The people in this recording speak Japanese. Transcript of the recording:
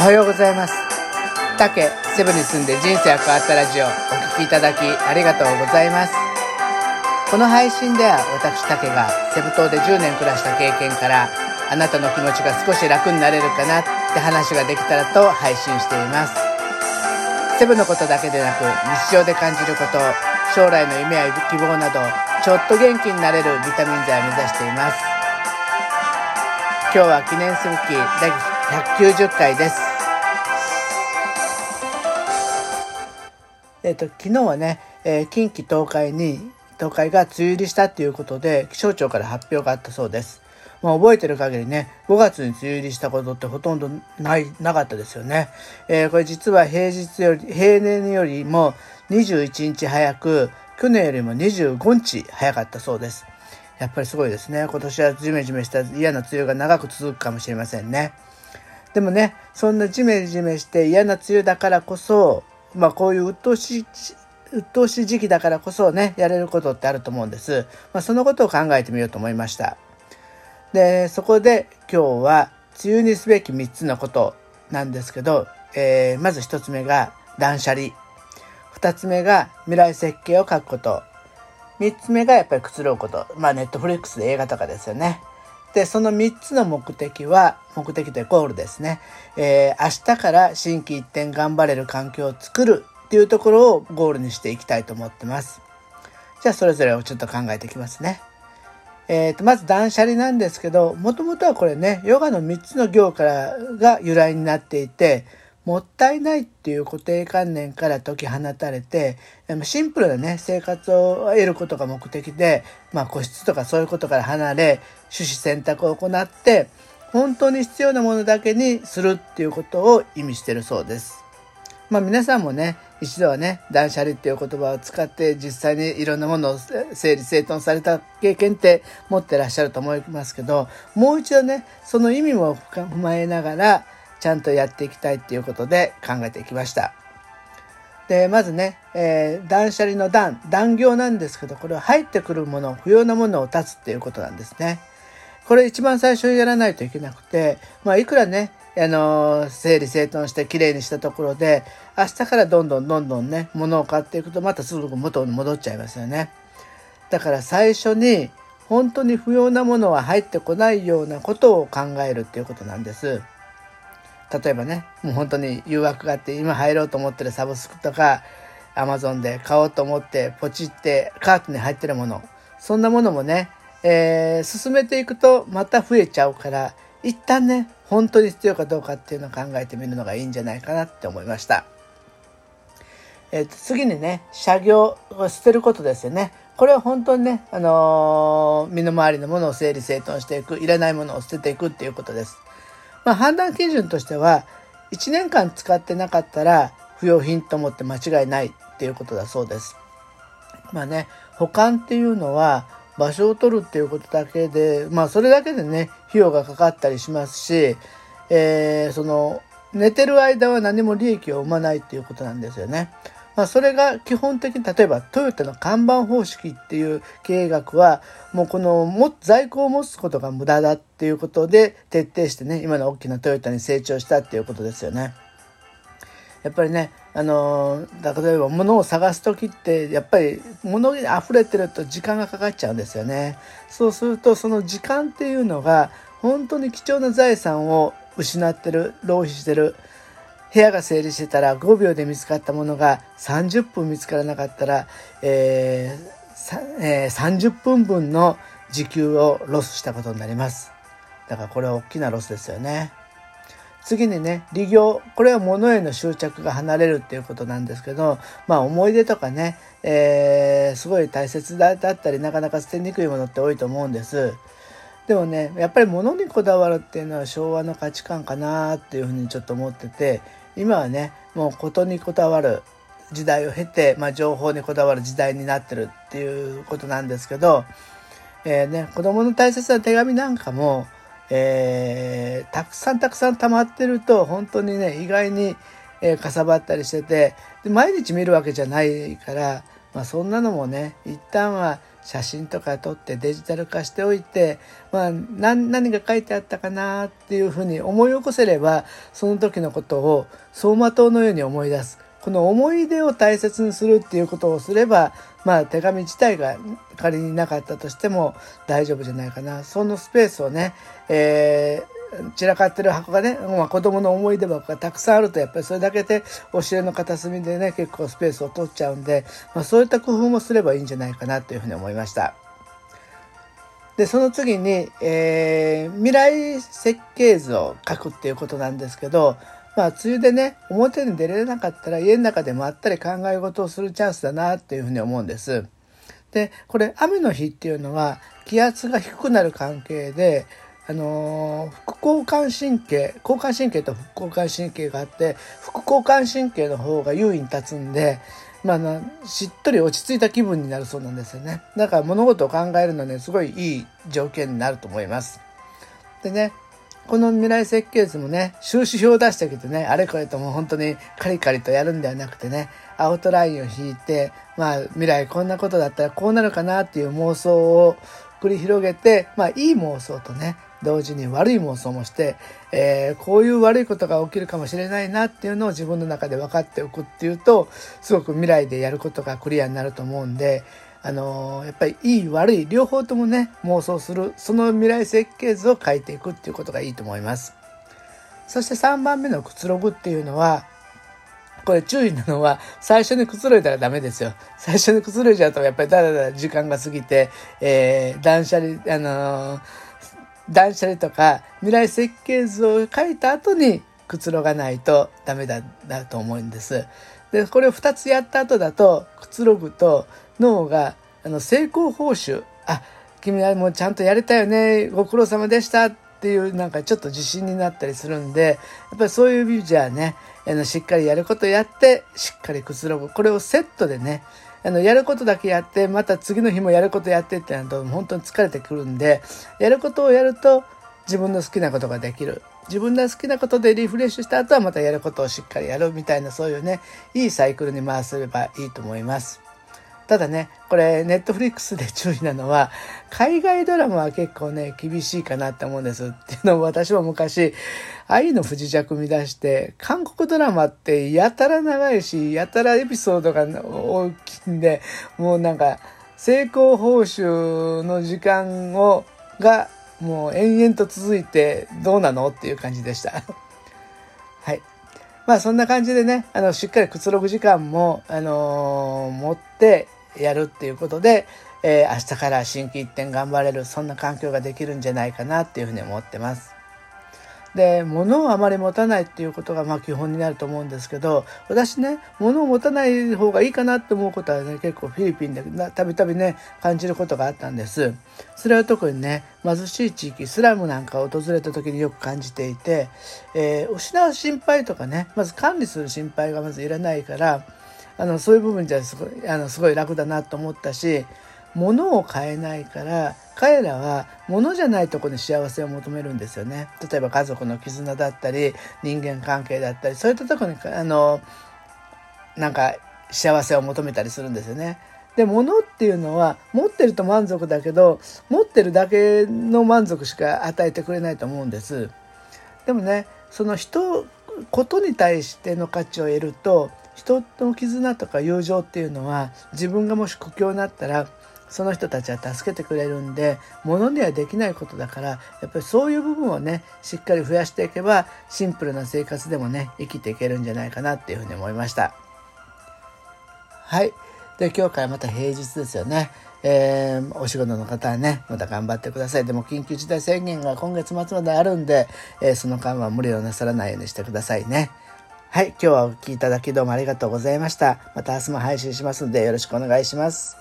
おはようございます。竹セブに住んで人生が変わったラジオお聴きいただきありがとうございます。この配信では私竹がセブ島で10年暮らした経験からあなたの気持ちが少し楽になれるかなって話ができたらと配信しています。セブのことだけでなく日常で感じること将来の夢や希望などちょっと元気になれるビタミン剤を目指しています。今日は記念すべき第190回です。えっ、と昨日はね、えー、近畿東海に東海が梅雨入りしたっていうことで気象庁から発表があったそうですまあ、覚えてる限りね、5月に梅雨入りしたことってほとんどない、なかったですよね。えー、これ実は平日より、平年よりも21日早く、去年よりも25日早かったそうです。やっぱりすごいですね。今年はジメジメした嫌な梅雨が長く続くかもしれませんね。でもね、そんなジメジメして嫌な梅雨だからこそ、まあこういう鬱陶しい、鬱陶しい時期だからこそね、やれることってあると思うんです。まあそのことを考えてみようと思いました。で、そこで今日は梅雨にすべき3つのことなんですけど、えー、まず1つ目が断捨離。2つ目が未来設計を書くこと。3つ目がやっぱりくつろぐこと。まあネットフリックスで映画とかですよね。で、その3つの目的は、目的というゴールですね。えー、明日から新規一転頑張れる環境を作るっていうところをゴールにしていきたいと思ってます。じゃあそれぞれをちょっと考えていきますね。えー、とまず断捨離なんですけどもともとはこれねヨガの3つの行からが由来になっていてもったいないっていう固定観念から解き放たれてシンプルなね生活を得ることが目的で、まあ、個室とかそういうことから離れ種子選択を行って本当に必要なものだけにするっていうことを意味してるそうです。まあ皆さんもね一度はね断捨離っていう言葉を使って実際にいろんなものを整理整頓された経験って持ってらっしゃると思いますけどもう一度ねその意味も踏まえながらちゃんとやっていきたいっていうことで考えていきました。でまずね、えー、断捨離の断断行なんですけどこれは入ってくるもの不要なものを断つっていうことなんですね。これ一番最初にやらないといけなくて、まあ、いくらねあの整理整頓してきれいにしたところで明日からどんどんどんどんね物を買っていくとまたすぐ元に戻っちゃいますよねだから最初に本当に不要なものは入ってこないようなことを考えるっていうことなんです例えばねもう本当に誘惑があって今入ろうと思ってるサブスクとかアマゾンで買おうと思ってポチってカートに入ってるものそんなものもね、えー、進めていくとまた増えちゃうから一旦ね本当に必要かどうかっていうのを考えてみるのがいいんじゃないかなって思いました。えー、と次にね車業を捨てることですよね。これは本当にね、あのー、身の回りのものを整理整頓していくいらないものを捨てていくっていうことです。まあ、判断基準としては1年間使ってなかったら不要品と思って間違いないっていうことだそうです。まあね保管っていうのは場所を取るっていうことだけでまあそれだけでね費用がかかったりしますし、えー、その寝てる間は何も利益を生まないっていうことなんですよね。まあ、それが基本的に例えばトヨタの看板方式っていう経営学はもうこのも在庫を持つことが無駄だっていうことで徹底してね今の大きなトヨタに成長したっていうことですよね。やっぱりねあの例えば物を探す時ってやっぱり物に溢れてると時間がかかっちゃうんですよね。そうするとその時間っていうのが本当に貴重な財産を失ってる浪費してる部屋が整理してたら5秒で見つかったものが30分見つからなかったら、えーえー、30分分の時給をロスしたことになります。だからこれは大きなロスですよね。次にね、利行。これは物への執着が離れるっていうことなんですけど、まあ思い出とかね、えー、すごい大切だったり、なかなか捨てにくいものって多いと思うんです。でもね、やっぱり物にこだわるっていうのは昭和の価値観かなっていうふうにちょっと思ってて、今はね、もうことにこだわる時代を経て、まあ情報にこだわる時代になってるっていうことなんですけど、えー、ね、子供の大切な手紙なんかも、えー、たくさんたくさん溜まってると本当にね意外に、えー、かさばったりしててで毎日見るわけじゃないから、まあ、そんなのもね一旦は写真とか撮ってデジタル化しておいて、まあ、何が書いてあったかなっていうふうに思い起こせればその時のことを走馬灯のように思い出す。この思い出を大切にするっていうことをすればまあ手紙自体が仮になかったとしても大丈夫じゃないかな。そのスペースをね、えー散らかってる箱がね、まあ、子供の思い出箱がたくさんあるとやっぱりそれだけでお尻の片隅でね結構スペースを取っちゃうんで、まあ、そういった工夫もすればいいんじゃないかなというふうに思いました。でその次に、えー、未来設計図を書くっていうことなんですけどまあ梅雨でね表に出れなかったら家の中でまったり考え事をするチャンスだなっていうふうに思うんです。でこれ雨の日っていうのは気圧が低くなる関係であの、副交感神経交感神経と副交感神経があって副交感神経の方が優位に立つんで、まあ、しっとり落ち着いた気分になるそうなんですよね。だから物事を考えるのねすごいいい条件になると思います。でねこの未来設計図もね収支表を出してきてねあれこれともう本当にカリカリとやるんではなくてねアウトラインを引いてまあ未来こんなことだったらこうなるかなっていう妄想を繰り広げてまあいい妄想とね同時に悪い妄想もして、えー、こういう悪いことが起きるかもしれないなっていうのを自分の中で分かっておくっていうとすごく未来でやることがクリアになると思うんで、あのー、やっぱりいい悪い両方ともね妄想するその未来設計図を書いていくっていうことがいいと思います。そして3番目のくつろぐっていうのはこれ注意なのは最初にくつろいだらダメですよ。最初にくつろいじゃうとやっぱりだらだら時間が過ぎて、えー、断捨離、あのー断捨離とか未来設計図を書いた後にくつろがないとダメだだと思うんです。でこれを2つやった後だとくつろぐと脳があの成功報酬あ君はもうちゃんとやれたよねご苦労様でしたっていうなんかちょっと自信になったりするんでやっぱりそういう意味じゃねあのしっかりやることやってしっかりくつろぐこれをセットでねあの、やることだけやって、また次の日もやることやってってなると、本当に疲れてくるんで、やることをやると、自分の好きなことができる。自分の好きなことでリフレッシュした後はまたやることをしっかりやるみたいなそういうね、いいサイクルに回せればいいと思います。ただね、これ、ネットフリックスで注意なのは、海外ドラマは結構ね、厳しいかなって思うんです。っていうのも私も昔、愛の不時着見出して、韓国ドラマってやたら長いし、やたらエピソードが大きいんで、もうなんか、成功報酬の時間を、が、もう延々と続いて、どうなのっていう感じでした。はい。まあそんな感じでね、あの、しっかりくつろぐ時間も、あのー、持ってやるっていうことで、えー、明日から心機一転頑張れる、そんな環境ができるんじゃないかなっていうふうに思ってます。で物をあまり持たないっていうことがまあ基本になると思うんですけど私ね物を持たない方がいいかなって思うことはね結構フィリピンでたびたびね感じることがあったんですそれは特にね貧しい地域スラムなんかを訪れた時によく感じていて、えー、失う心配とかねまず管理する心配がまずいらないからあのそういう部分じゃすごいあのすごい楽だなと思ったし物を買えないから彼らは物じゃないとこに幸せを求めるんですよね。例えば家族の絆だったり人間関係だったりそういったとこにあのなんか幸せを求めたりするんですよね。で物っていうのは持ってると満足だけど持ってるだけの満足しか与えてくれないと思うんです。でもねその人ことに対しての価値を得ると人の絆とか友情っていうのは自分がもし苦境になったらその人たちは助けてくれるんで物にはできないことだからやっぱりそういう部分をねしっかり増やしていけばシンプルな生活でもね生きていけるんじゃないかなっていうふうに思いましたはいで今日からまた平日ですよねえー、お仕事の方はね、また頑張ってください。でも緊急事態宣言が今月末まであるんで、えー、その間は無理をなさらないようにしてくださいね。はい、今日はお聴きいただきどうもありがとうございました。また明日も配信しますのでよろしくお願いします。